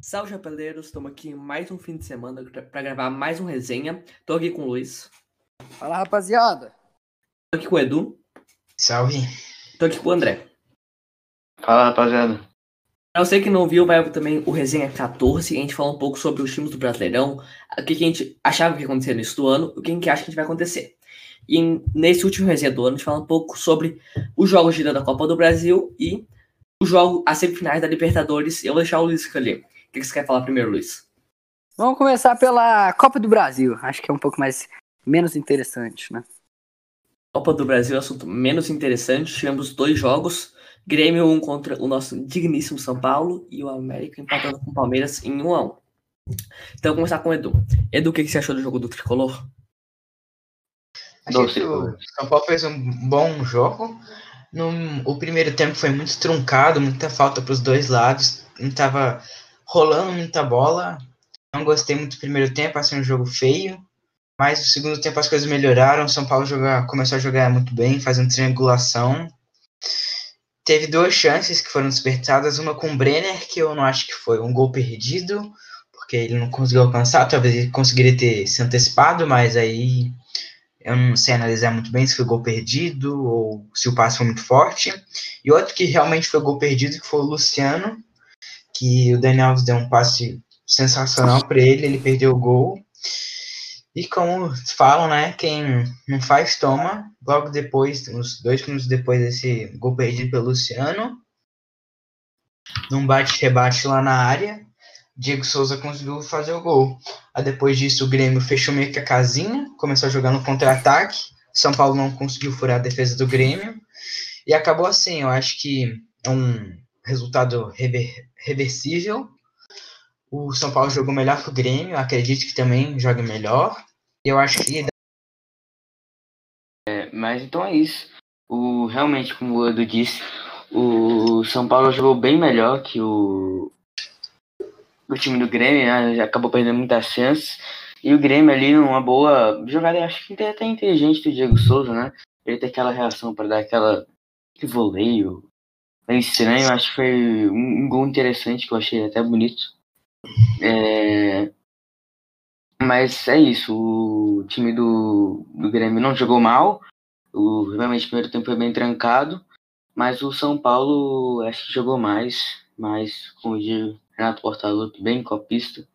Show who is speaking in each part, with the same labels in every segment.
Speaker 1: Salve, chapeleiros! Estamos aqui em mais um fim de semana para gravar mais um resenha. Tô aqui com o Luiz.
Speaker 2: Fala, rapaziada!
Speaker 1: Tô aqui com o Edu.
Speaker 3: Salve!
Speaker 1: Tô aqui com o André.
Speaker 4: Fala, rapaziada!
Speaker 1: Pra você que não viu, vai também o Resenha 14, a gente fala um pouco sobre os times do Brasileirão, o que, que a gente achava que ia acontecer no início do ano, o que a gente acha que vai acontecer. E nesse último resenha do ano, a gente fala um pouco sobre os jogos de da Copa do Brasil e o jogo, as semifinais da Libertadores. Eu vou deixar o Luiz escolher. O que você quer falar primeiro, Luiz?
Speaker 2: Vamos começar pela Copa do Brasil. Acho que é um pouco mais menos interessante, né?
Speaker 1: Copa do Brasil é um assunto menos interessante. Tivemos dois jogos. Grêmio um contra o nosso digníssimo São Paulo e o América empatando com o Palmeiras em 1 a 1 Então, vamos começar com o Edu. Edu, o que você achou do jogo do Tricolor?
Speaker 3: Achei que o São Paulo fez um bom jogo. No, o primeiro tempo foi muito truncado, muita falta para os dois lados. Não estava rolando muita bola. Não gostei muito do primeiro tempo, achei um jogo feio. Mas no segundo tempo as coisas melhoraram. São Paulo joga, começou a jogar muito bem, fazendo triangulação. Teve duas chances que foram desperdiçadas, uma com o Brenner, que eu não acho que foi um gol perdido, porque ele não conseguiu alcançar, talvez ele conseguiria ter se antecipado, mas aí eu não sei analisar muito bem se foi gol perdido ou se o passe foi muito forte. E outro que realmente foi gol perdido, que foi o Luciano, que o Daniel Alves deu um passe sensacional para ele, ele perdeu o gol. E como falam, né, quem não faz, toma. Logo depois, uns dois minutos depois desse gol perdido pelo Luciano, num bate-rebate lá na área, Diego Souza conseguiu fazer o gol. Aí depois disso, o Grêmio fechou meio que a casinha, começou a jogar no contra-ataque. São Paulo não conseguiu furar a defesa do Grêmio. E acabou assim, eu acho que é um resultado rever, reversível. O São Paulo jogou melhor que o Grêmio, acredito que também joga melhor. Eu acho que.
Speaker 4: É, mas então é isso. O, realmente, como o Edu disse, o São Paulo jogou bem melhor que o, o time do Grêmio, né? acabou perdendo muitas chances. E o Grêmio ali numa boa jogada, acho que até inteligente do Diego Souza, né? Ele tem aquela reação para dar aquela que voleio bem estranho, acho que foi um, gol interessante que eu achei até bonito. É... Mas é isso, o time do, do Grêmio não jogou mal, o, realmente o primeiro tempo foi bem trancado, mas o São Paulo acho que jogou mais, como eu digo, Renato Portaluppi, bem copista.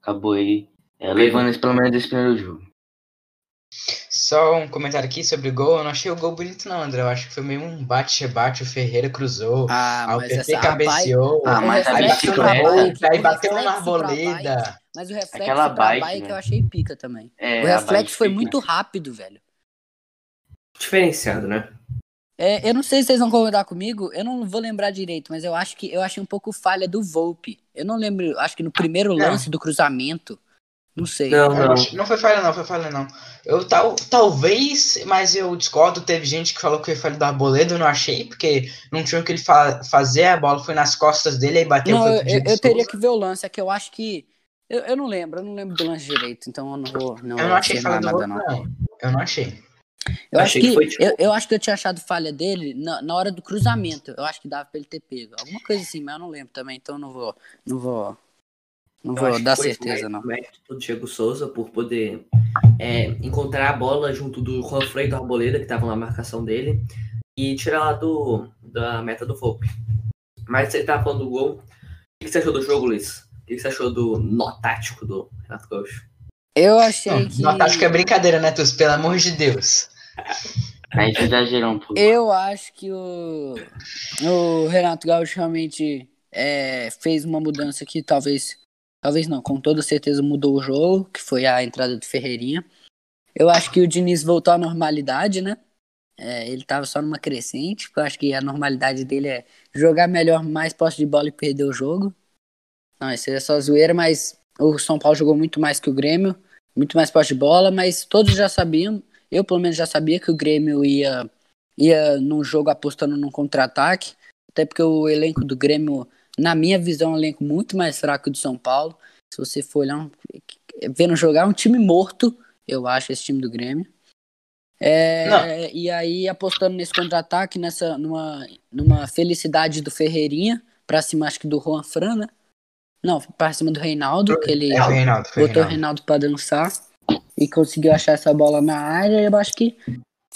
Speaker 4: Acabou aí é, levando esse, pelo menos esse primeiro jogo.
Speaker 3: Só um comentário aqui sobre o gol. Eu não achei o gol bonito, não, André. Eu acho que foi meio um bate-rebate. O Ferreira cruzou.
Speaker 2: Ah,
Speaker 3: o PP cabeceou.
Speaker 4: Ah, mas
Speaker 3: aí
Speaker 4: bateu
Speaker 3: na aí bateu na arboleda.
Speaker 2: Mas o reflexo
Speaker 4: Aquela bike,
Speaker 2: bike
Speaker 4: né?
Speaker 2: eu achei pica também.
Speaker 4: É,
Speaker 2: o reflexo foi
Speaker 4: fica-
Speaker 2: muito rápido, velho.
Speaker 1: Diferenciado, né?
Speaker 2: É, eu não sei se vocês vão concordar comigo, eu não vou lembrar direito, mas eu acho que eu achei um pouco falha do Volpe. Eu não lembro, acho que no primeiro
Speaker 3: Não.
Speaker 2: lance do cruzamento. Não sei.
Speaker 1: Não,
Speaker 3: Eu
Speaker 1: não.
Speaker 3: acho- Não foi falha, não, foi falha, não. Eu tal, talvez, mas eu discordo. Teve gente que falou que foi falha do Arboleda, eu não achei, porque não tinha o que ele fa fazer, a bola foi nas costas dele, aí bateu.
Speaker 2: Não,
Speaker 3: foi
Speaker 2: eu, eu- eu teria que ver o lance, é que eu acho que. Eu, eu não lembro, eu não lembro do lance direito, então eu não vou. Não
Speaker 3: Eu não achei falha do
Speaker 2: nada,
Speaker 3: outro,
Speaker 2: não.
Speaker 3: não. Eu não achei.
Speaker 2: Eu acho
Speaker 1: Achei
Speaker 2: que,
Speaker 1: que foi, tipo-
Speaker 2: eu, eu acho que eu tinha achado falha dele na, na hora do cruzamento. Eu acho que dava pra ele ter pego. Alguma coisa assim, mas eu não lembro também, então eu não vou. Não vou. Não
Speaker 1: Eu
Speaker 2: vou dar certeza, não.
Speaker 1: mérito do Diego Souza por poder é, encontrar a bola junto do Juan Freire e do Arboleda, que estavam na marcação dele, e tirar lá do, da meta do Volpe. Mas você tava falando do gol. O que você achou do jogo, Luiz? O que você achou do nó tático do Renato Gaúcho?
Speaker 2: Eu achei
Speaker 3: Não,
Speaker 2: que.
Speaker 3: acho que é brincadeira, né, Tus? Pelo amor de Deus.
Speaker 4: A gente exagerou um pouco.
Speaker 2: Eu acho que o, o Renato Gaúcho realmente é, fez uma mudança que talvez, talvez não, com toda certeza mudou o jogo, que foi a entrada do Ferreirinha. Eu acho que o Diniz voltou à normalidade, né? É, ele tava só numa crescente, porque eu acho que a normalidade dele é jogar melhor, mais posse de bola e perder o jogo. Não, isso é só zoeira, mas o São Paulo jogou muito mais que o Grêmio, muito mais posse de bola, mas todos já sabiam, eu pelo menos já sabia que o Grêmio ia ia num jogo apostando num contra-ataque, até porque o elenco do Grêmio, na minha visão, é um elenco muito mais fraco o do São Paulo. Se você for olhar, um- vendo jogar, é um time morto, eu acho, esse time do Grêmio. É, e aí, apostando nesse contra-ataque, nessa, numa, numa felicidade do Ferreirinha, pra cima, acho que do Juan Fran, né? Não, pra cima do Reinaldo, que ele
Speaker 3: É, foi Reinaldo,
Speaker 2: botou o
Speaker 3: Reinaldo.
Speaker 2: Reinaldo pra dançar e conseguiu achar essa bola na área. Eu acho que.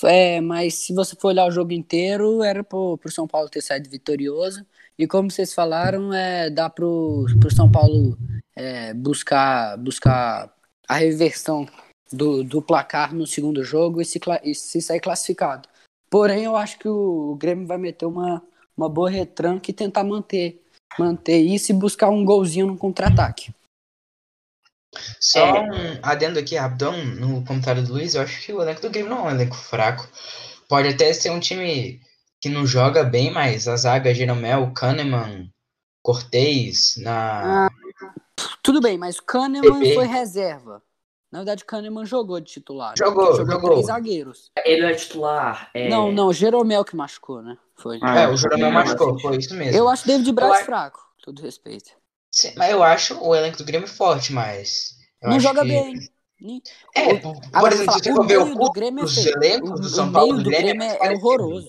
Speaker 2: É, mas se você for olhar o jogo inteiro, era pro, pro São Paulo ter saído vitorioso. E como vocês falaram, é, dá pro, pro São Paulo é, buscar, buscar a reversão do, do placar no segundo jogo e se, e se sair classificado. Porém, eu acho que o Grêmio vai meter uma, uma boa retranca e tentar manter, manter isso e buscar um golzinho no contra-ataque.
Speaker 3: Só
Speaker 4: É.
Speaker 3: um adendo aqui rapidão no comentário do Luiz, eu acho que o elenco do Grêmio não é um elenco fraco. Pode até ser um time que não joga bem, mas a zaga Jeromel, Kahneman, Cortez, na.
Speaker 2: Tudo bem, mas o Kahneman
Speaker 3: PP.
Speaker 2: foi reserva. Na verdade, o Kahneman jogou de titular.
Speaker 3: Jogou,
Speaker 2: porque jogou
Speaker 3: jogou.
Speaker 2: três zagueiros.
Speaker 1: Ele é titular. é-
Speaker 2: Não, não, o Jeromel que machucou, né? Foi.
Speaker 4: Ah,
Speaker 3: É, o Jeromel
Speaker 1: sim,
Speaker 3: machucou, foi isso mesmo.
Speaker 2: Eu acho o David Braz
Speaker 3: acho-
Speaker 2: fraco, todo respeito.
Speaker 3: Sim, mas eu acho o elenco do Grêmio forte, mas. eu
Speaker 2: não
Speaker 3: acho
Speaker 2: joga
Speaker 3: que-
Speaker 2: bem.
Speaker 3: É,
Speaker 2: O-
Speaker 3: por, exemplo, se você
Speaker 2: o
Speaker 3: for ver o
Speaker 2: do Grêmio é O,
Speaker 3: do
Speaker 2: o
Speaker 3: São Paulo do
Speaker 2: do
Speaker 3: Grêmio é
Speaker 2: é, é horroroso.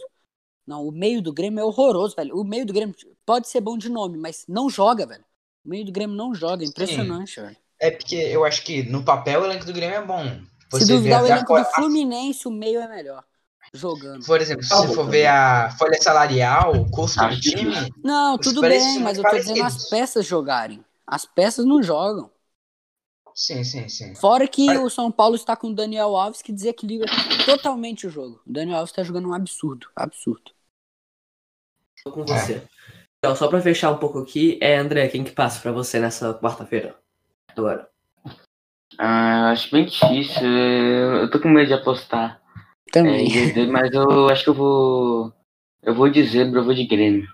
Speaker 2: Não, o meio do Grêmio é horroroso, velho. O meio do Grêmio pode ser bom de nome, mas não joga, velho. O meio do Grêmio não joga, é impressionante, velho.
Speaker 3: É porque eu acho que no papel o elenco do Grêmio é bom.
Speaker 2: Se
Speaker 3: Você vê
Speaker 2: duvidar o
Speaker 3: a
Speaker 2: elenco
Speaker 3: fo-
Speaker 2: do Fluminense, o meio é melhor. Jogando.
Speaker 3: Por exemplo, se
Speaker 1: Tá
Speaker 3: você for ver a folha salarial, o custo do time.
Speaker 2: Não, tudo bem, mas eu tô dizendo as
Speaker 3: parecidos.
Speaker 2: peças jogarem. As peças não jogam.
Speaker 3: Sim, sim, sim.
Speaker 2: Fora que
Speaker 3: Mas-
Speaker 2: o São Paulo está com o Daniel Alves que desequilibra totalmente o jogo. O Daniel Alves tá jogando um absurdo. Absurdo.
Speaker 1: Tô com você. Então, só pra fechar um pouco aqui, é André, quem que passa pra você nessa quarta-feira? Agora.
Speaker 4: Ah, acho bem difícil. Eu tô com medo de apostar. É,
Speaker 2: Também.
Speaker 4: dizer, mas eu acho que eu vou. Eu vou de zebra, eu vou de Grêmio.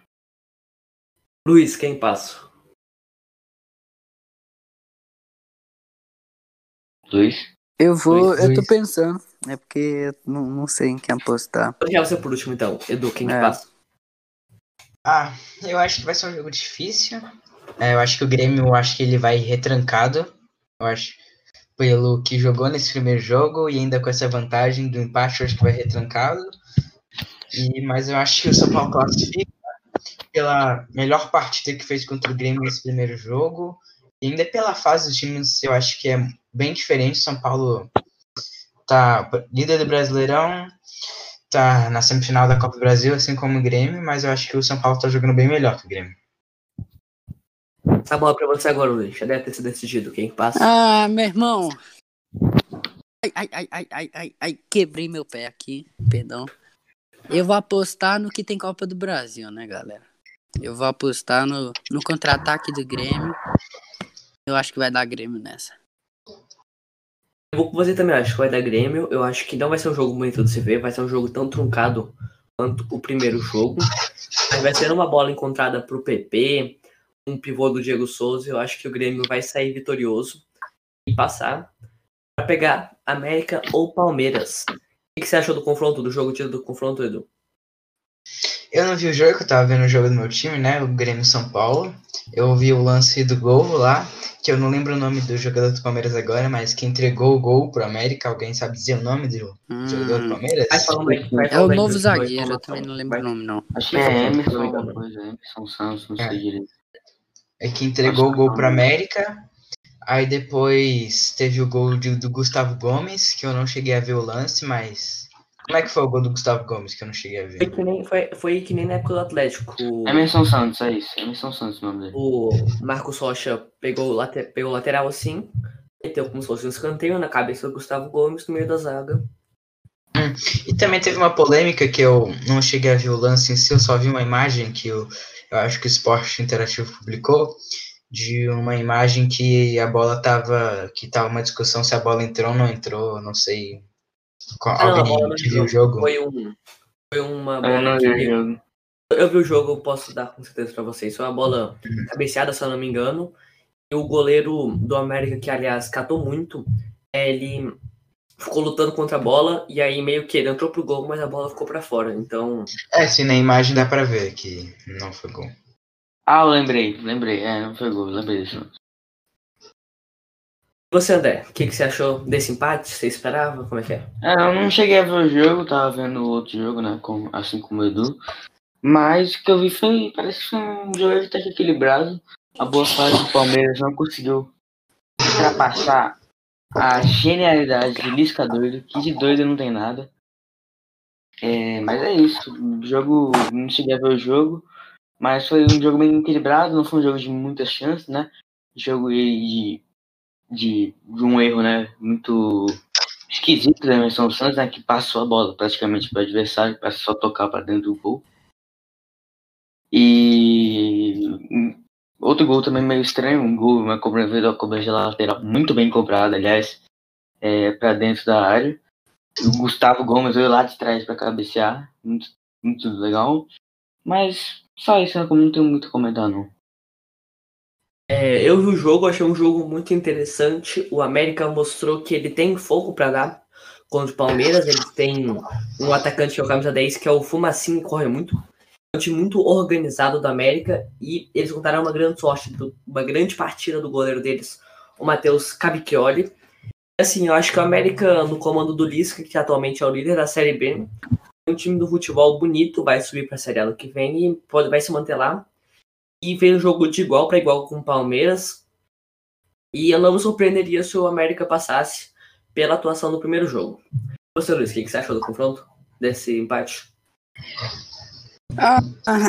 Speaker 1: Luiz, quem passa?
Speaker 4: Luiz?
Speaker 2: Eu vou,
Speaker 3: Luiz,
Speaker 2: eu tô
Speaker 3: Luiz.
Speaker 2: pensando. É porque eu não, não sei em quem apostar.
Speaker 1: Vou deixar você por último, então. Edu, quem que
Speaker 2: É.
Speaker 1: passa?
Speaker 3: Ah, eu acho que vai ser um jogo difícil. É, eu acho que o Grêmio, eu acho que ele vai retrancado. Eu acho, pelo que jogou nesse primeiro jogo e ainda com essa vantagem do empate, eu acho que vai retrancado. E, mas eu acho que o São Paulo classifica pela melhor partida que fez contra o Grêmio nesse primeiro jogo. E ainda pela fase dos times, eu acho que é bem diferente. São Paulo tá líder do Brasileirão, tá na semifinal da Copa do Brasil, assim como o Grêmio, mas eu acho que o São Paulo tá jogando bem melhor que o Grêmio.
Speaker 1: A bola pra você agora, Luiz. Já deve ter sido decidido. Quem que passa?
Speaker 2: Ah, meu irmão. Ai, ai, ai, ai, ai, ai, ai, quebrei meu pé aqui, perdão. Eu vou apostar no que tem Copa do Brasil, né, galera? Eu vou apostar no, no contra-ataque do Grêmio. Eu acho que vai dar Grêmio nessa.
Speaker 1: Eu vou com você também, acho que vai dar Grêmio. Eu acho que não vai ser um jogo bonito de se ver, vai ser um jogo tão truncado quanto o primeiro jogo. Mas vai ser uma bola encontrada pro PP, um pivô do Diego Souza. Eu acho que o Grêmio vai sair vitorioso e passar para pegar América ou Palmeiras. O que você achou do confronto, do jogo tido do confronto, Edu?
Speaker 3: Eu não vi o jogo, eu tava vendo o jogo do meu time, né? O Grêmio São Paulo. Eu vi o lance do gol lá, que eu não lembro o nome do jogador do Palmeiras agora, mas que entregou o gol pro América. Alguém sabe dizer o nome do jogador do
Speaker 2: Hum,
Speaker 3: Palmeiras?
Speaker 2: É o novo zagueiro, eu também não lembro o nome, não.
Speaker 4: Acho que é
Speaker 1: tô
Speaker 4: Emerson, alguma coisa. Emerson Santos, não
Speaker 3: É.
Speaker 4: sei direito.
Speaker 3: É que entregou o gol pro América. Aí depois teve o gol de- do Gustavo Gomes, que eu não cheguei a ver o lance, mas. Como é que foi o gol do Gustavo Gomes que eu não cheguei a
Speaker 1: Foi
Speaker 3: ver?
Speaker 1: que nem, foi, foi que nem na época do Atlético. O,
Speaker 4: Emerson Santos, é isso. Emerson Santos o nome dele.
Speaker 1: o Marcos Rocha pegou o, late, pegou o lateral assim, meteu como se fosse um escanteio na cabeça do Gustavo Gomes no meio da zaga.
Speaker 3: E também teve uma polêmica que eu não cheguei a ver o lance em si, eu só vi uma imagem que eu, eu acho que o Esporte Interativo publicou, de uma imagem que a bola tava. que tava uma discussão se a bola entrou ou não entrou, não sei. Qual-
Speaker 1: Ah, não,
Speaker 3: alguém
Speaker 1: não
Speaker 3: viu o jogo?
Speaker 1: Foi um. Foi uma
Speaker 4: Eu
Speaker 1: bola
Speaker 4: não
Speaker 1: que-
Speaker 4: vi o jogo.
Speaker 1: Eu vi o jogo, eu posso dar com certeza pra vocês. Foi uma bola cabeceada, se eu não me engano. E o goleiro do América, que aliás catou muito, ele ficou lutando contra a bola e aí meio que ele entrou pro gol, mas a bola ficou pra fora. Então,
Speaker 3: É, sim, na imagem dá pra ver que não foi gol.
Speaker 4: Ah, eu lembrei, lembrei. É, não foi gol, lembrei disso.
Speaker 1: Você, André, o que, que você achou desse empate? Você esperava? Como é que é?
Speaker 4: É, eu não cheguei a ver o jogo, tava vendo outro jogo, né? assim como o Edu. Mas o que eu vi foi. Parece que foi um jogo até equilibrado. a boa fase do Palmeiras não conseguiu ultrapassar a genialidade de Lisca doido, que de doido não tem nada. É, mas é isso. O jogo, não cheguei a ver o jogo, mas foi um jogo bem equilibrado, não foi um jogo de muitas chances, né? Jogo de, de, de um erro, né? Muito esquisito da Emerson Santos, né? Que passou a bola praticamente para o adversário, para só tocar para dentro do gol. E outro gol também meio estranho, um gol, uma cobrança da cobrança lateral muito bem cobrada, aliás, é, para dentro da área. O Gustavo Gomes veio lá de trás para cabecear, muito, muito legal. Mas só isso, né? Não tenho muito a comentar, não.
Speaker 1: É, eu vi o jogo, achei um jogo muito interessante. O América mostrou que ele tem fogo para dar contra o Palmeiras. Ele tem um atacante que é o camisa 10, que é o Fumacinho, que corre muito um time muito organizado do América e eles contaram uma grande sorte, uma grande partida do goleiro deles, o Matheus Cavicchioli. Assim, eu acho que o América, no comando do Lisca, que atualmente é o líder da Série B, é um time do futebol bonito, vai subir para a Série A ano que vem e pode, vai se manter lá. E fez um jogo de igual para igual com o Palmeiras. E eu não me surpreenderia se o América passasse pela atuação do primeiro jogo. Você, Luiz, o que você achou do confronto, desse empate?
Speaker 2: Ah,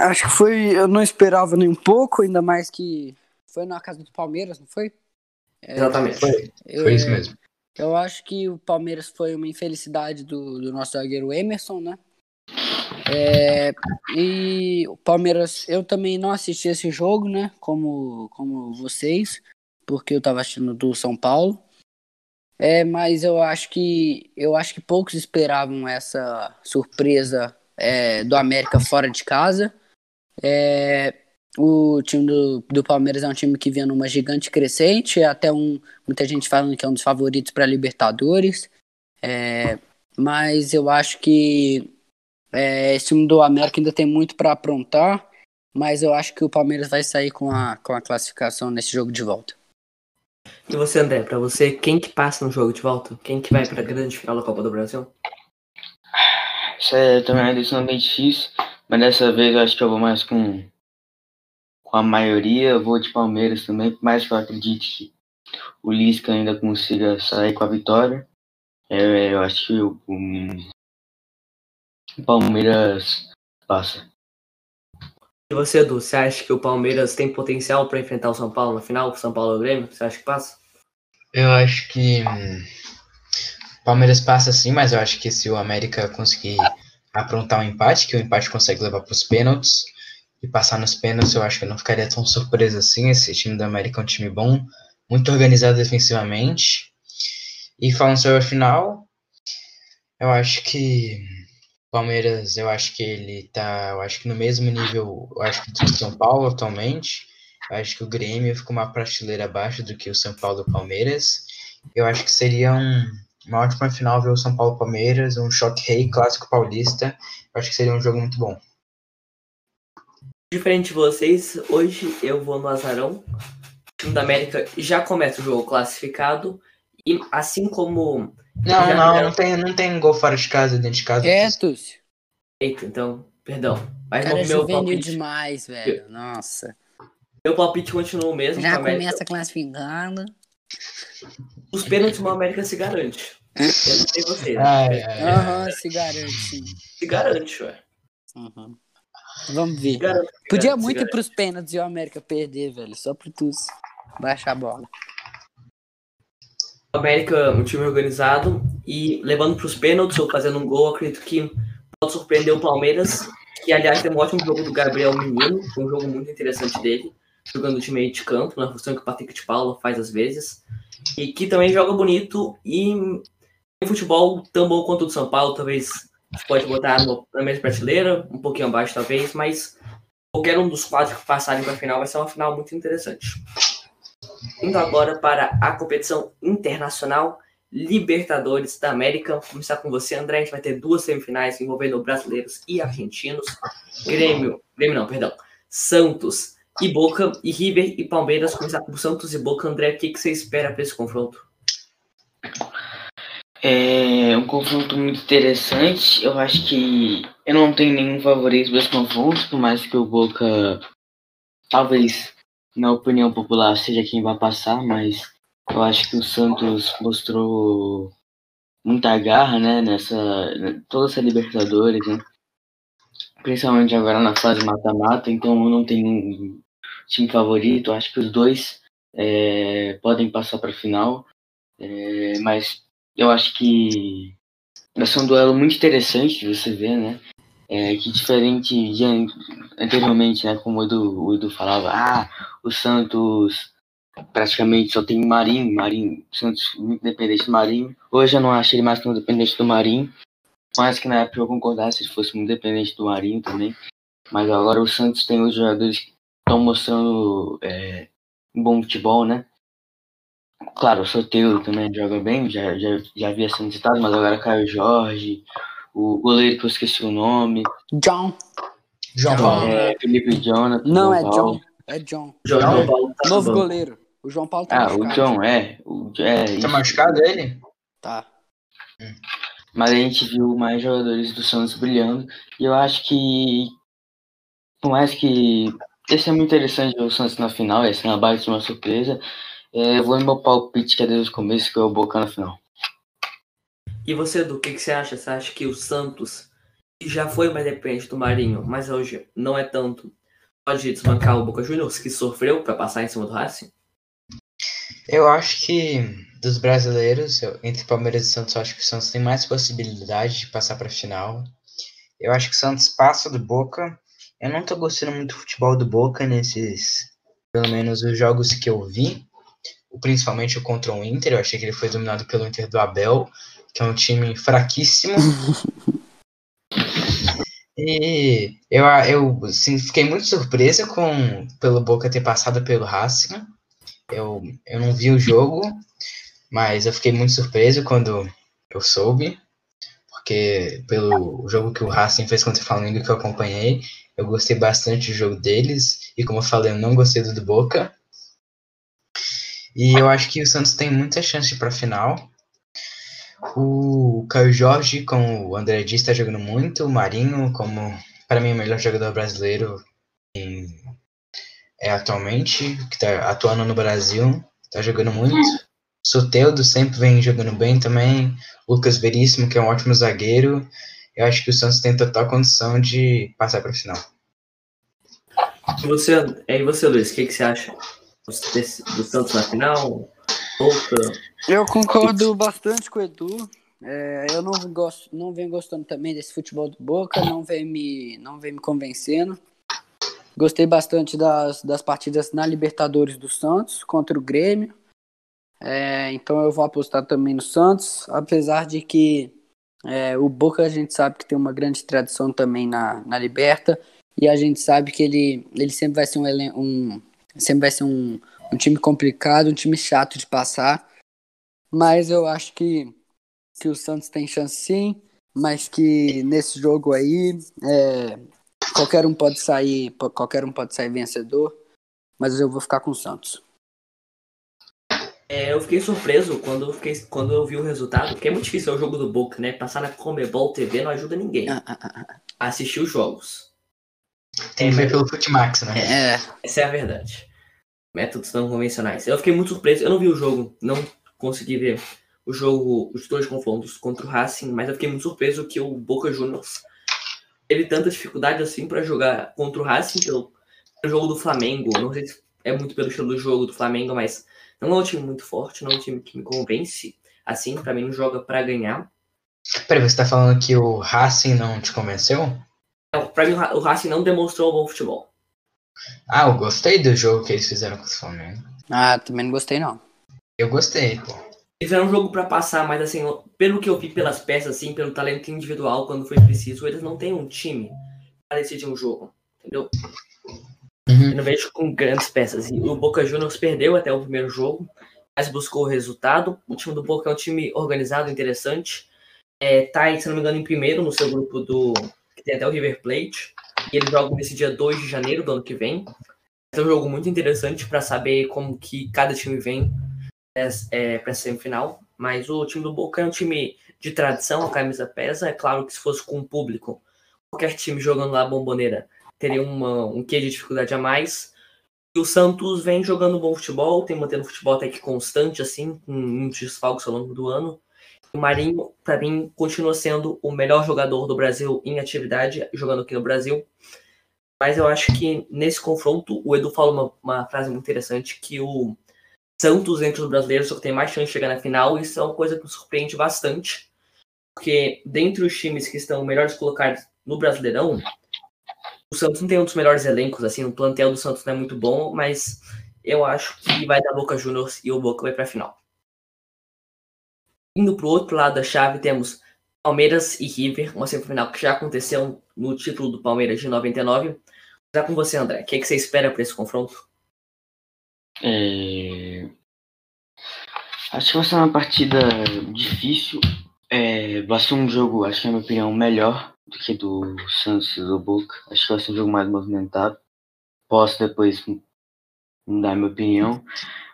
Speaker 2: acho que foi. Eu não esperava nem um pouco, ainda mais que foi na casa do Palmeiras, não foi?
Speaker 1: É, Exatamente.
Speaker 3: Foi, foi isso mesmo.
Speaker 2: Eu acho que o Palmeiras foi uma infelicidade do, do nosso zagueiro Emerson, né? É, e o Palmeiras, eu também não assisti esse jogo, né? Como, como vocês, porque eu tava assistindo do São Paulo. É, mas eu acho que eu acho que poucos esperavam essa surpresa é, do América fora de casa. É, o time do, do Palmeiras é um time que vinha numa gigante crescente, até um, muita gente falando que é um dos favoritos para Libertadores. É, mas eu acho que é, esse time do América ainda tem muito para aprontar, mas eu acho que o Palmeiras vai sair com a, com a classificação nesse jogo de volta.
Speaker 1: E você, André, para você, quem que passa no jogo de volta? Quem que vai para a grande final da Copa do Brasil?
Speaker 4: Isso é também uma decisão bem difícil, mas dessa vez eu acho que eu vou mais com, com a maioria. Eu vou de Palmeiras também, por mais que eu acredite que o Lisca ainda consiga sair com a vitória. É, eu acho que o, o Palmeiras passa.
Speaker 1: E você, Edu, você acha que o Palmeiras tem potencial para enfrentar o São Paulo na final? O São Paulo é o Grêmio? Você acha que passa?
Speaker 3: Eu acho que hum, Palmeiras passa sim, mas eu acho que se o América conseguir aprontar um empate, que o empate consegue levar para os pênaltis e passar nos pênaltis, eu acho que eu não ficaria tão surpreso assim. Esse time do América é um time bom, muito organizado defensivamente. E falando sobre a final, eu acho que Palmeiras, eu acho que ele tá, eu acho que no mesmo nível, eu acho que do São Paulo atualmente. Eu acho que o Grêmio ficou uma prateleira abaixo do que o São Paulo e o Palmeiras. Eu acho que seria um uma ótima final ver o São Paulo Palmeiras, um choque rei clássico paulista. Eu acho que seria um jogo muito bom.
Speaker 1: Diferente de vocês, hoje eu vou no Azarão. O time da América já começa o jogo classificado. E assim como.
Speaker 3: Não, não, não tem, não tem gol fora de casa, dentro de casa.
Speaker 2: É, Túcio.
Speaker 1: Eita, então, perdão. Mas
Speaker 2: Cara, é
Speaker 1: meu palpite,
Speaker 2: demais, velho. Nossa.
Speaker 1: meu palpite continua o mesmo.
Speaker 2: Já
Speaker 1: com a América.
Speaker 2: começa classificando.
Speaker 1: Os pênaltis o América se garante. Eu não sei você. né?
Speaker 3: Ai, ai, ai.
Speaker 2: Aham, se garante, sim.
Speaker 1: Se garante, ué.
Speaker 2: Uhum. Vamos ver.
Speaker 1: Se garante, se
Speaker 2: Podia
Speaker 1: garante,
Speaker 2: muito ir pros pênaltis e o América perder, velho. Só pro Túcio baixar a bola.
Speaker 1: O América, um time organizado e levando para os pênaltis ou fazendo um gol, acredito que pode surpreender o Palmeiras, que aliás tem um ótimo jogo do Gabriel Menino, um jogo muito interessante dele, jogando no time de campo, na função que o Patrick de Paula faz às vezes, e que também joga bonito e tem futebol tão bom quanto o do São Paulo, talvez pode botar na mesma prateleira, um pouquinho abaixo talvez, mas qualquer um dos quatro que passarem para a final vai ser uma final muito interessante. Indo agora para a competição internacional Libertadores da América. Vou começar com você, André. A gente vai ter duas semifinais envolvendo brasileiros e argentinos. Grêmio, Grêmio não, perdão. Santos e Boca, e River e Palmeiras. Começar com Santos e Boca. André, o que, que você espera para esse confronto?
Speaker 4: É um confronto muito interessante. Eu acho que eu não tenho nenhum favorito para esse confronto, por mais que o Boca talvez na opinião popular, seja quem vai passar, mas eu acho que o Santos mostrou muita garra, né, nessa toda essa Libertadores, né? Principalmente agora na fase mata-mata, então eu não tenho um time favorito, acho que os dois é, podem passar para a final, é, mas eu acho que vai ser um duelo muito interessante de você ver, né? É, que diferente de anteriormente, né? Como o Edu, o Edu falava, ah, o Santos praticamente só tem Marinho, Marinho, Santos muito dependente do Marinho. Hoje eu não acho ele mais tão dependente do Marinho, mas que na época eu concordasse se fosse muito dependente do Marinho também. Mas agora o Santos tem os jogadores que estão mostrando é, um bom futebol, né? Claro, o Soteiro também joga bem, já, já, já havia sido citado, mas agora Caio Jorge, o goleiro que eu esqueci o nome.
Speaker 2: John.
Speaker 3: Paulo.
Speaker 4: É, Felipe Jonathan.
Speaker 2: Não, é. John. É John.
Speaker 1: João. Paulo tá
Speaker 2: Novo
Speaker 1: no banco.
Speaker 2: goleiro. O João Paulo tá
Speaker 4: Ah, o
Speaker 2: machucado.
Speaker 4: John, é. O, é
Speaker 3: Tá machucado ele?
Speaker 2: Tá.
Speaker 4: Mas a gente viu mais jogadores do Santos brilhando. E eu acho que, por mais que esse é muito interessante ver o Santos na final, essa é uma baita de uma surpresa. é, eu vou no meu palpite que é desde o começo, que é o Boca na final.
Speaker 1: E você, Edu, o que, que você acha? Você acha que o Santos, que já foi mais dependente do Marinho, mas hoje não é tanto, pode desbancar o Boca Juniors, que sofreu para passar em cima do Racing?
Speaker 3: Eu acho que dos brasileiros, eu- entre Palmeiras e Santos, eu acho que o Santos tem mais possibilidade de passar para a final. Eu acho que o Santos passa do Boca. Eu não tô gostando muito do futebol do Boca nesses, pelo menos os jogos que eu vi, principalmente o contra o Inter. Eu achei que ele foi dominado pelo Inter do Abel, que é um time fraquíssimo. E eu, eu assim, fiquei muito surpresa com pelo Boca ter passado pelo Racing. Eu, eu não vi o jogo, mas eu fiquei muito surpreso quando eu soube, porque pelo jogo que o Racing fez contra o Flamengo que eu acompanhei, eu gostei bastante do jogo deles, e como eu falei, eu não gostei do do Boca. E eu acho que o Santos tem muita chance ir pra final. O Caio Jorge, como o André disse, está jogando muito. O Marinho, como para mim o melhor jogador brasileiro em- é atualmente, que está atuando no Brasil, está jogando muito. Soteldo sempre vem jogando bem também. Lucas Veríssimo, que é um ótimo zagueiro. Eu acho que o Santos tem total condição de passar para a final.
Speaker 1: E você, e você Luiz, o que, que você acha do Santos na final?
Speaker 2: Eu concordo bastante com o Edu. É, eu não gosto, não venho gostando também desse futebol do Boca, não vem me, não vem me convencendo. Gostei bastante das, das partidas na Libertadores do Santos contra o Grêmio. É, então eu vou apostar também no Santos, apesar de que é, o Boca a gente sabe que tem uma grande tradição também na, na Liberta e a gente sabe que ele, ele sempre vai ser um, um sempre vai ser um, um time complicado, um time chato de passar. Mas eu acho que, que o Santos tem chance sim, mas que nesse jogo aí é, qualquer um pode sair, qualquer um pode sair vencedor, mas eu vou ficar com o Santos.
Speaker 1: É, eu fiquei surpreso quando eu, fiquei, quando eu vi o resultado, porque é muito difícil é o jogo do Boca, né? Passar na Comebol TV não ajuda ninguém
Speaker 2: Ah, ah, ah,
Speaker 1: a assistir os jogos.
Speaker 3: Tem que ver pelo Futimax, né?
Speaker 2: É,
Speaker 1: Essa é a verdade. Métodos não convencionais. Eu fiquei muito surpreso. Eu não vi o jogo, não consegui ver o jogo, os dois confrontos contra o Racing, mas eu fiquei muito surpreso que o Boca Juniors teve tanta dificuldade assim para jogar contra o Racing pelo, pelo jogo do Flamengo. Não sei se é muito pelo estilo do jogo do Flamengo, mas não é um time muito forte, não é um time que me convence. Assim, para mim não joga para ganhar.
Speaker 3: Peraí, você tá falando que o Racing não te convenceu?
Speaker 1: Não, Pra mim o o Racing não demonstrou um bom futebol.
Speaker 3: Ah, eu gostei do jogo que eles fizeram com o Flamengo.
Speaker 2: ah, também não gostei não.
Speaker 3: Eu gostei, pô.
Speaker 1: Eles fizeram um jogo pra passar, mas assim, pelo que eu vi pelas peças, assim, pelo talento individual, quando foi preciso, eles não têm um time pra decidir um jogo, entendeu?
Speaker 3: Uhum.
Speaker 1: Eu não vejo com grandes peças. E o Boca Juniors perdeu até o primeiro jogo, mas buscou o resultado. O time do Boca é um time organizado, interessante. É, tá, aí, se não me engano, em primeiro no seu grupo do. que tem até o River Plate. E eles jogam nesse dia 2 de janeiro do ano que vem. É um jogo muito interessante para saber como que cada time vem é, para essa semifinal. Mas o time do Boca é um time de tradição, a camisa pesa. É claro que se fosse com o público, qualquer time jogando lá a bomboneira teria uma, um quê de dificuldade a mais. E o Santos vem jogando bom futebol, tem mantendo futebol até que constante, assim, com muitos desfalques ao longo do ano. O Marinho, para mim, continua sendo o melhor jogador do Brasil em atividade, jogando aqui no Brasil. Mas eu acho que nesse confronto, o Edu falou uma, uma frase muito interessante, que o Santos, entre os brasileiros, só tem mais chance de chegar na final, isso é uma coisa que me surpreende bastante. Porque dentre os times que estão melhores colocados no Brasileirão, o Santos não tem um dos melhores elencos, assim, o plantel do Santos não é muito bom, mas eu acho que vai dar Boca Juniors e o Boca vai para a final. Indo para o outro lado da chave, temos Palmeiras e River, uma semifinal que já aconteceu no título do Palmeiras de 99. Já com você, André, o que, é que você espera para esse confronto?
Speaker 4: É... Acho que vai ser uma partida difícil. É... Vai ser um jogo, acho que na minha opinião, melhor do que do Santos e do Boca. Acho que vai ser um jogo mais movimentado. Posso depois mudar minha opinião,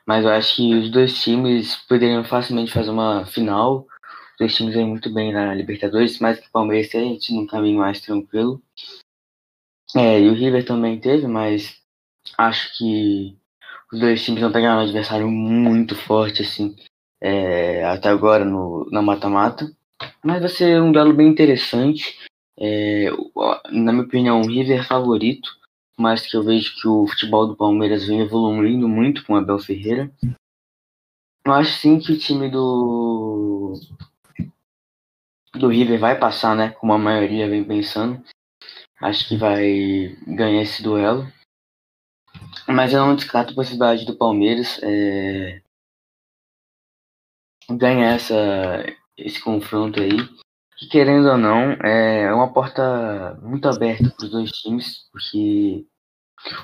Speaker 4: mas eu acho que os dois times poderiam facilmente fazer uma final. Os dois times vêm muito bem na Libertadores, mais que o Palmeiras gente num caminho mais tranquilo. É, e o River também teve, mas acho que os dois times vão pegar um adversário muito forte, assim, é, até agora no, na mata-mata. Mas vai ser um duelo bem interessante. É, na minha opinião, o River é favorito, mas que eu vejo que o futebol do Palmeiras vem evoluindo muito com o Abel Ferreira. Eu acho sim que o time do do River vai passar, né? Como a maioria vem pensando. Acho que vai ganhar esse duelo. Mas eu não descarto a possibilidade do Palmeiras é, ganhar essa, esse confronto aí que querendo ou não, é uma porta muito aberta para os dois times, porque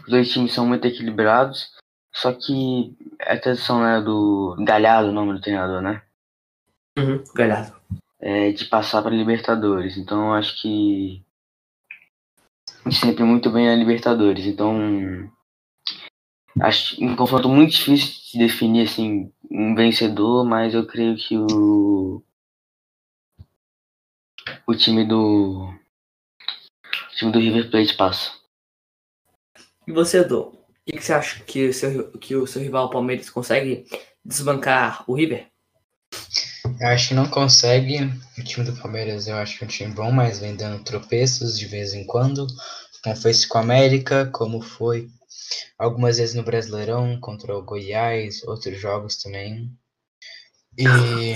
Speaker 4: os dois times são muito equilibrados, só que a tradição né, do Galhardo, o nome do treinador, né?
Speaker 1: Uhum, Galhardo.
Speaker 4: É, de passar para Libertadores. Então eu acho que sempre muito bem a Libertadores. Então acho um confronto muito difícil de definir assim um vencedor, mas eu creio que o o time do. O time do River Plate passa.
Speaker 1: E você, Edu? O que, você acha que o, seu, que o seu rival Palmeiras consegue desbancar o River?
Speaker 3: Eu acho que não consegue. O time do Palmeiras eu acho que é um time bom, mas vem dando tropeços de vez em quando. Como foi com o América, como foi algumas vezes no Brasileirão contra o Goiás, outros jogos também. E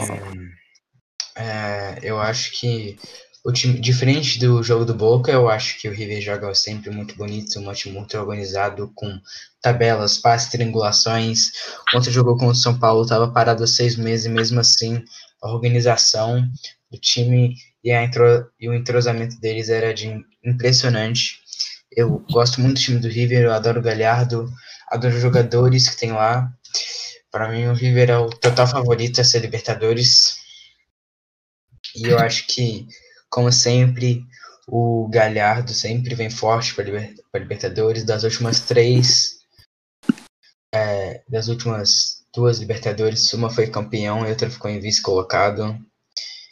Speaker 3: é, eu acho que o time, diferente do jogo do Boca, eu acho que o River joga sempre muito bonito, um time muito organizado, com tabelas, passes, triangulações. Ontem jogou contra o São Paulo, estava parado há seis meses, e mesmo assim, a organização do time e, a intro, e o entrosamento deles era de impressionante. Eu gosto muito do time do River, eu adoro o Galhardo, adoro os jogadores que tem lá. Para mim, o River é o total favorito a ser Libertadores. E eu acho que, como sempre, o Galhardo sempre vem forte para liber Libertadores. Das últimas três, é, das últimas duas Libertadores, uma foi campeão e outra ficou em vice colocado.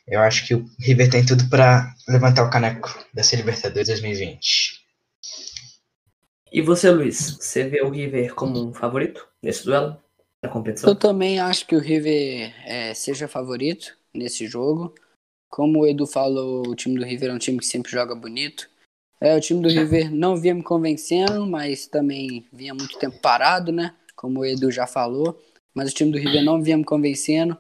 Speaker 3: Eu acho que o River tem tudo para levantar o caneco dessa Libertadores 2020.
Speaker 1: E você, Luiz, você vê o River como um favorito nesse duelo da competição?
Speaker 2: Eu também acho que o River é, seja favorito nesse jogo. Como o Edu falou, o time do River é um time que sempre joga bonito. É, o time do River não vinha me convencendo, mas também vinha muito tempo parado, né? Como o Edu já falou. Mas o time do River não vinha me convencendo.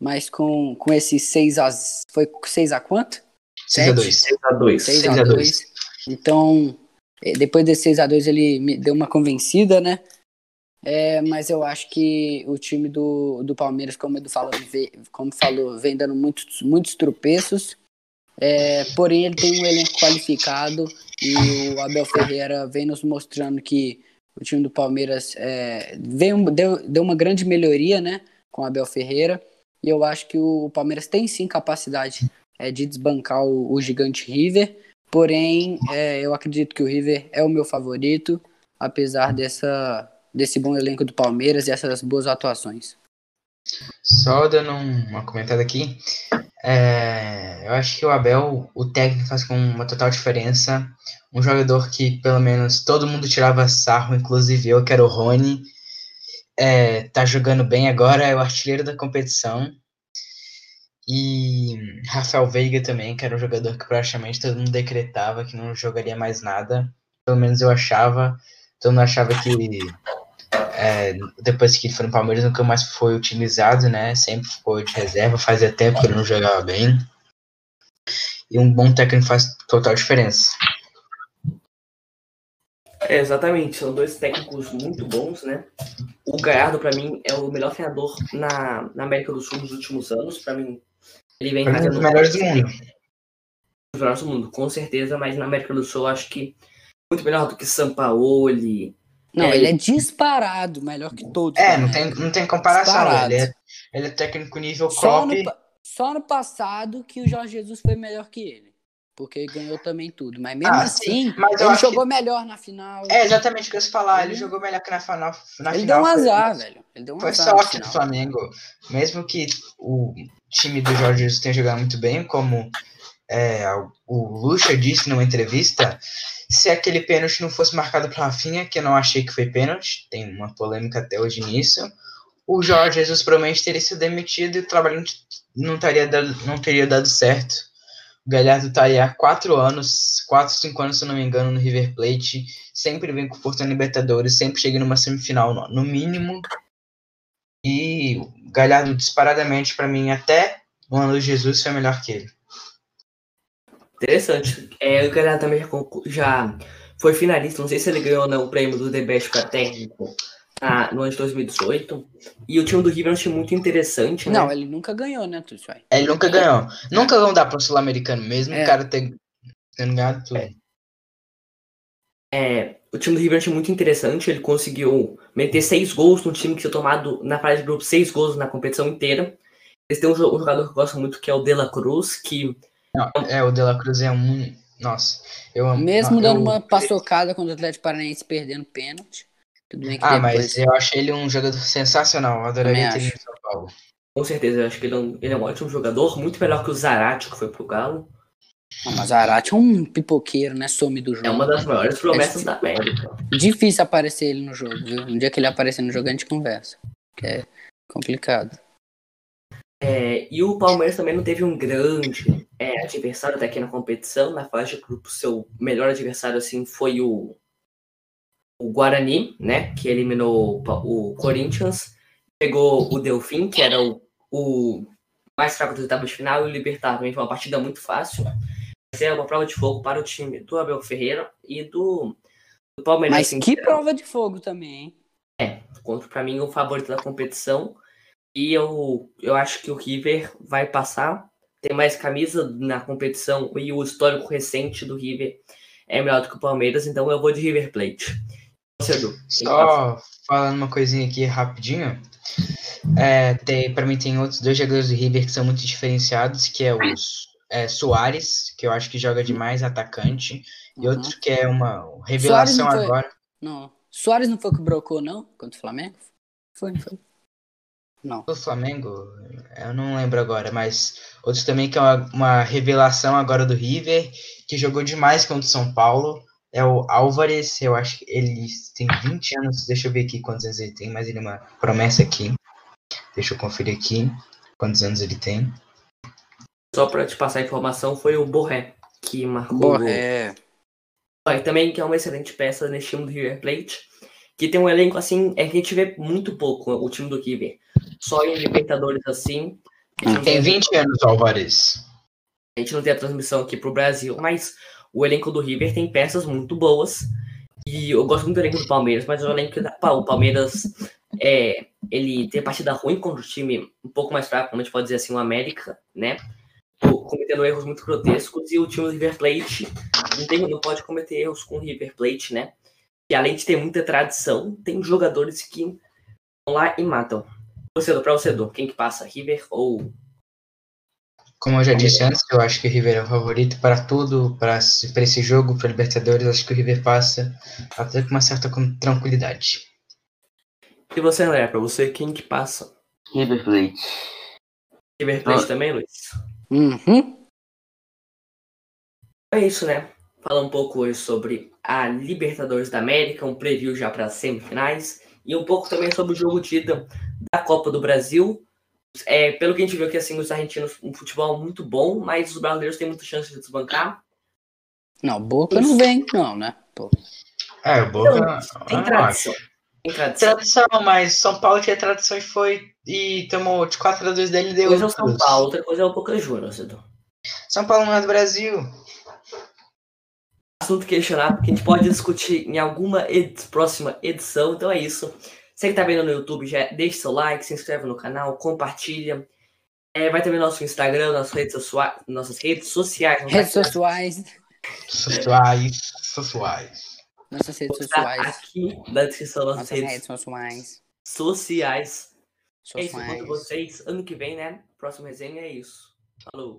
Speaker 2: Mas com, com esses 6 a. Foi 6 a quanto?
Speaker 3: 6 a 2.
Speaker 1: 6 a 2.
Speaker 2: 6 a 2. Então, eh, depois desse 6 a 2 ele me deu uma convencida, né? É, mas eu acho que o time do, do Palmeiras, como Edu falou, como falou, vem dando muitos, muitos tropeços. É, porém, ele tem um elenco qualificado e o Abel Ferreira vem nos mostrando que o time do Palmeiras é, veio, deu, deu uma grande melhoria né, com o Abel Ferreira. E eu acho que o Palmeiras tem sim capacidade é, de desbancar o, o gigante River. Porém, é, eu acredito que o River é o meu favorito, apesar dessa desse bom elenco do Palmeiras e essas boas atuações.
Speaker 3: Só dando uma comentada aqui, É, eu acho que o Abel, o técnico faz com uma total diferença. Um jogador que pelo menos todo mundo tirava sarro, inclusive eu, que era o Rony, é, tá jogando bem agora, é o artilheiro da competição. E Rafael Veiga também, que era um jogador que praticamente todo mundo decretava que não jogaria mais nada. Pelo menos eu achava. Todo mundo achava que é, depois que ele foi no Palmeiras nunca mais foi utilizado, né? Sempre foi de reserva, fazia tempo que ele não jogava bem. E um bom técnico faz total diferença.
Speaker 1: É, exatamente, são dois técnicos muito bons, né? O Galhardo, para mim, é o melhor treinador na, na América do Sul nos últimos anos. Para mim, ele vem
Speaker 3: fazendo. Um dos melhores do mundo.
Speaker 1: Os melhores do mundo, com certeza, mas na América do Sul, acho que muito melhor do que Sampaoli.
Speaker 2: Não, é, ele é disparado, melhor que todos.
Speaker 3: É, não tem, não tem comparação. Ele é, ele é técnico nível
Speaker 2: só No, só no passado que o Jorge Jesus foi melhor que ele. Porque ele ganhou também tudo. Mas mesmo ah, assim, mas ele jogou que... melhor na final.
Speaker 3: É exatamente o que eu ia falar. Ele, ele jogou melhor que na final. Na
Speaker 2: ele
Speaker 3: final
Speaker 2: deu um azar, foi... velho. Ele deu um
Speaker 3: foi
Speaker 2: azar
Speaker 3: sorte do Flamengo. Mesmo que o time do Jorge Jesus tenha jogado muito bem, como é, o Lucha disse numa entrevista, se aquele pênalti não fosse marcado para Rafinha, que eu não achei que foi pênalti, tem uma polêmica até hoje nisso, o Jorge Jesus provavelmente teria sido demitido e o trabalho não teria dado, não teria dado certo. O Galhardo tá aí há quatro anos, quatro, cinco anos, se eu não me engano, no River Plate. Sempre vem com força na Libertadores, sempre chega numa semifinal, no, mínimo. E o Galhardo, disparadamente, para mim, até o ano Jesus foi melhor que ele.
Speaker 1: Interessante. É, o Galhardo também já, já foi finalista, não sei se ele ganhou não, o prêmio do The Best para técnico ah, no ano de 2018. E o time do River é um time muito interessante,
Speaker 2: né? Não, ele nunca ganhou, né, Tuxo?
Speaker 3: Ele nunca ganhou. Nunca vão dar para o Sul-Americano, mesmo é. o cara ter, tendo ganhado tudo.
Speaker 1: É. é. o time do River é um time muito interessante. Ele conseguiu meter seis gols no time que tinha tomado na fase de grupo seis gols na competição inteira. Eles têm um jogador que eu gosto muito, que é o De La Cruz, que.
Speaker 3: Não, é, o De La Cruz é um. Nossa, eu amo.
Speaker 2: Mesmo dando eu... uma paçocada contra o Atlético Paranaense perdendo pênalti.
Speaker 3: Tudo bem que ah, depois... mas eu achei ele um jogador sensacional. Eu adoraria ter ele em São Paulo.
Speaker 1: Com certeza, eu acho que ele é, um, ele é um ótimo jogador, muito melhor que o Zarate, que foi pro Galo.
Speaker 2: Não, mas o Zarate é um pipoqueiro, né? Some do jogo.
Speaker 1: É uma das maiores promessas é da América.
Speaker 2: Difícil aparecer ele no jogo, viu? Um dia que ele aparecer no jogo, a gente conversa. Que é complicado.
Speaker 1: É, e o Palmeiras também não teve um grande é, adversário até aqui na competição. Na fase de grupo, seu melhor adversário assim foi o o Guarani, né, que eliminou o Corinthians, pegou o Delfim, que era o, o mais fraco das etapas de final, e o Libertar também foi uma partida muito fácil. Mas é uma prova de fogo para o time do Abel Ferreira e do, do Palmeiras.
Speaker 2: Mas que prova de fogo também, hein?
Speaker 1: É, contra para mim o favorito da competição. E eu, eu acho que o River vai passar. Tem mais camisa na competição e o histórico recente do River é melhor do que o Palmeiras, então eu vou de River Plate.
Speaker 3: Só falando uma coisinha aqui rapidinho. É, tem, pra mim tem outros dois jogadores do River que são muito diferenciados, que é o é, Soares, que eu acho que joga demais atacante, uhum. e outro que é uma revelação
Speaker 2: não
Speaker 3: agora.
Speaker 2: Não. Soares não foi que brocou, não? Contra o Flamengo? Foi, não foi? Não.
Speaker 3: O Flamengo, eu não lembro agora, mas outros também que é uma, uma revelação agora do River, que jogou demais contra o São Paulo é o Álvares, eu acho que ele tem 20 anos, deixa eu ver aqui quantos anos ele tem, mas ele é uma promessa aqui. Deixa eu conferir aqui quantos anos ele tem.
Speaker 1: Só para te passar a informação, foi o Borré que marcou.
Speaker 2: Borré.
Speaker 1: O... Também que é uma excelente peça nesse time do River Plate, que tem um elenco assim, é que a gente vê muito pouco o time do River. Só em Libertadores assim.
Speaker 3: Tem 20 anos, Álvares.
Speaker 1: A gente não tem a transmissão aqui pro Brasil, mas o elenco do River tem peças muito boas. E eu gosto muito do elenco do Palmeiras, mas o elenco da o Palmeiras é, ele tem partida ruim contra o time um pouco mais fraco, como a gente pode dizer assim, o América, né? Cometendo erros muito grotescos, e o time do River Plate não, tem, não pode cometer erros com o River Plate, né? E além de ter muita tradição, tem jogadores que vão lá e matam. Torcedor para torcedor, quem que passa? River ou
Speaker 3: como eu já disse antes, eu acho que o River é o favorito para tudo, para esse jogo, para Libertadores. Acho que o River passa até com uma certa tranquilidade.
Speaker 1: E você, André, para você, quem que passa?
Speaker 4: River Plate.
Speaker 1: River Plate também, Luiz?
Speaker 2: Uhum.
Speaker 1: É isso, né? Falar um pouco hoje sobre a Libertadores da América, um preview já para as semifinais, e um pouco também sobre o jogo de ida da Copa do Brasil. É, pelo que a gente viu aqui, assim, os argentinos, um futebol muito bom, mas os brasileiros têm muita chance de desbancar.
Speaker 2: Não, Boca não vem, não, né? Pô.
Speaker 3: É, o Boca.
Speaker 1: Não, tem tradição. Tem tradição.
Speaker 3: Tradição, mas São Paulo tinha tradição e foi. E tomou de 4 a 2 dele e deu.
Speaker 1: Coisa é o São Paulo, outra coisa é o Boca Juniors, Edu.
Speaker 3: São Paulo não é do Brasil.
Speaker 1: Assunto questionado que a gente pode discutir em alguma ed próxima edição. Então é isso. Você que tá vendo no YouTube, já deixa seu like, se inscreve no canal, compartilha. É, vai também no nosso Instagram, nossas redes, sociais, nossas redes sociais.
Speaker 2: Redes sociais.
Speaker 3: Sociais. Sociais.
Speaker 2: Nossas redes sociais.
Speaker 1: Aqui na descrição nossas
Speaker 2: Nossas
Speaker 1: redes,
Speaker 2: redes sociais.
Speaker 1: sociais. É isso,
Speaker 2: Sociais.
Speaker 1: vocês ano que vem, né? Próxima resenha é isso. Falou.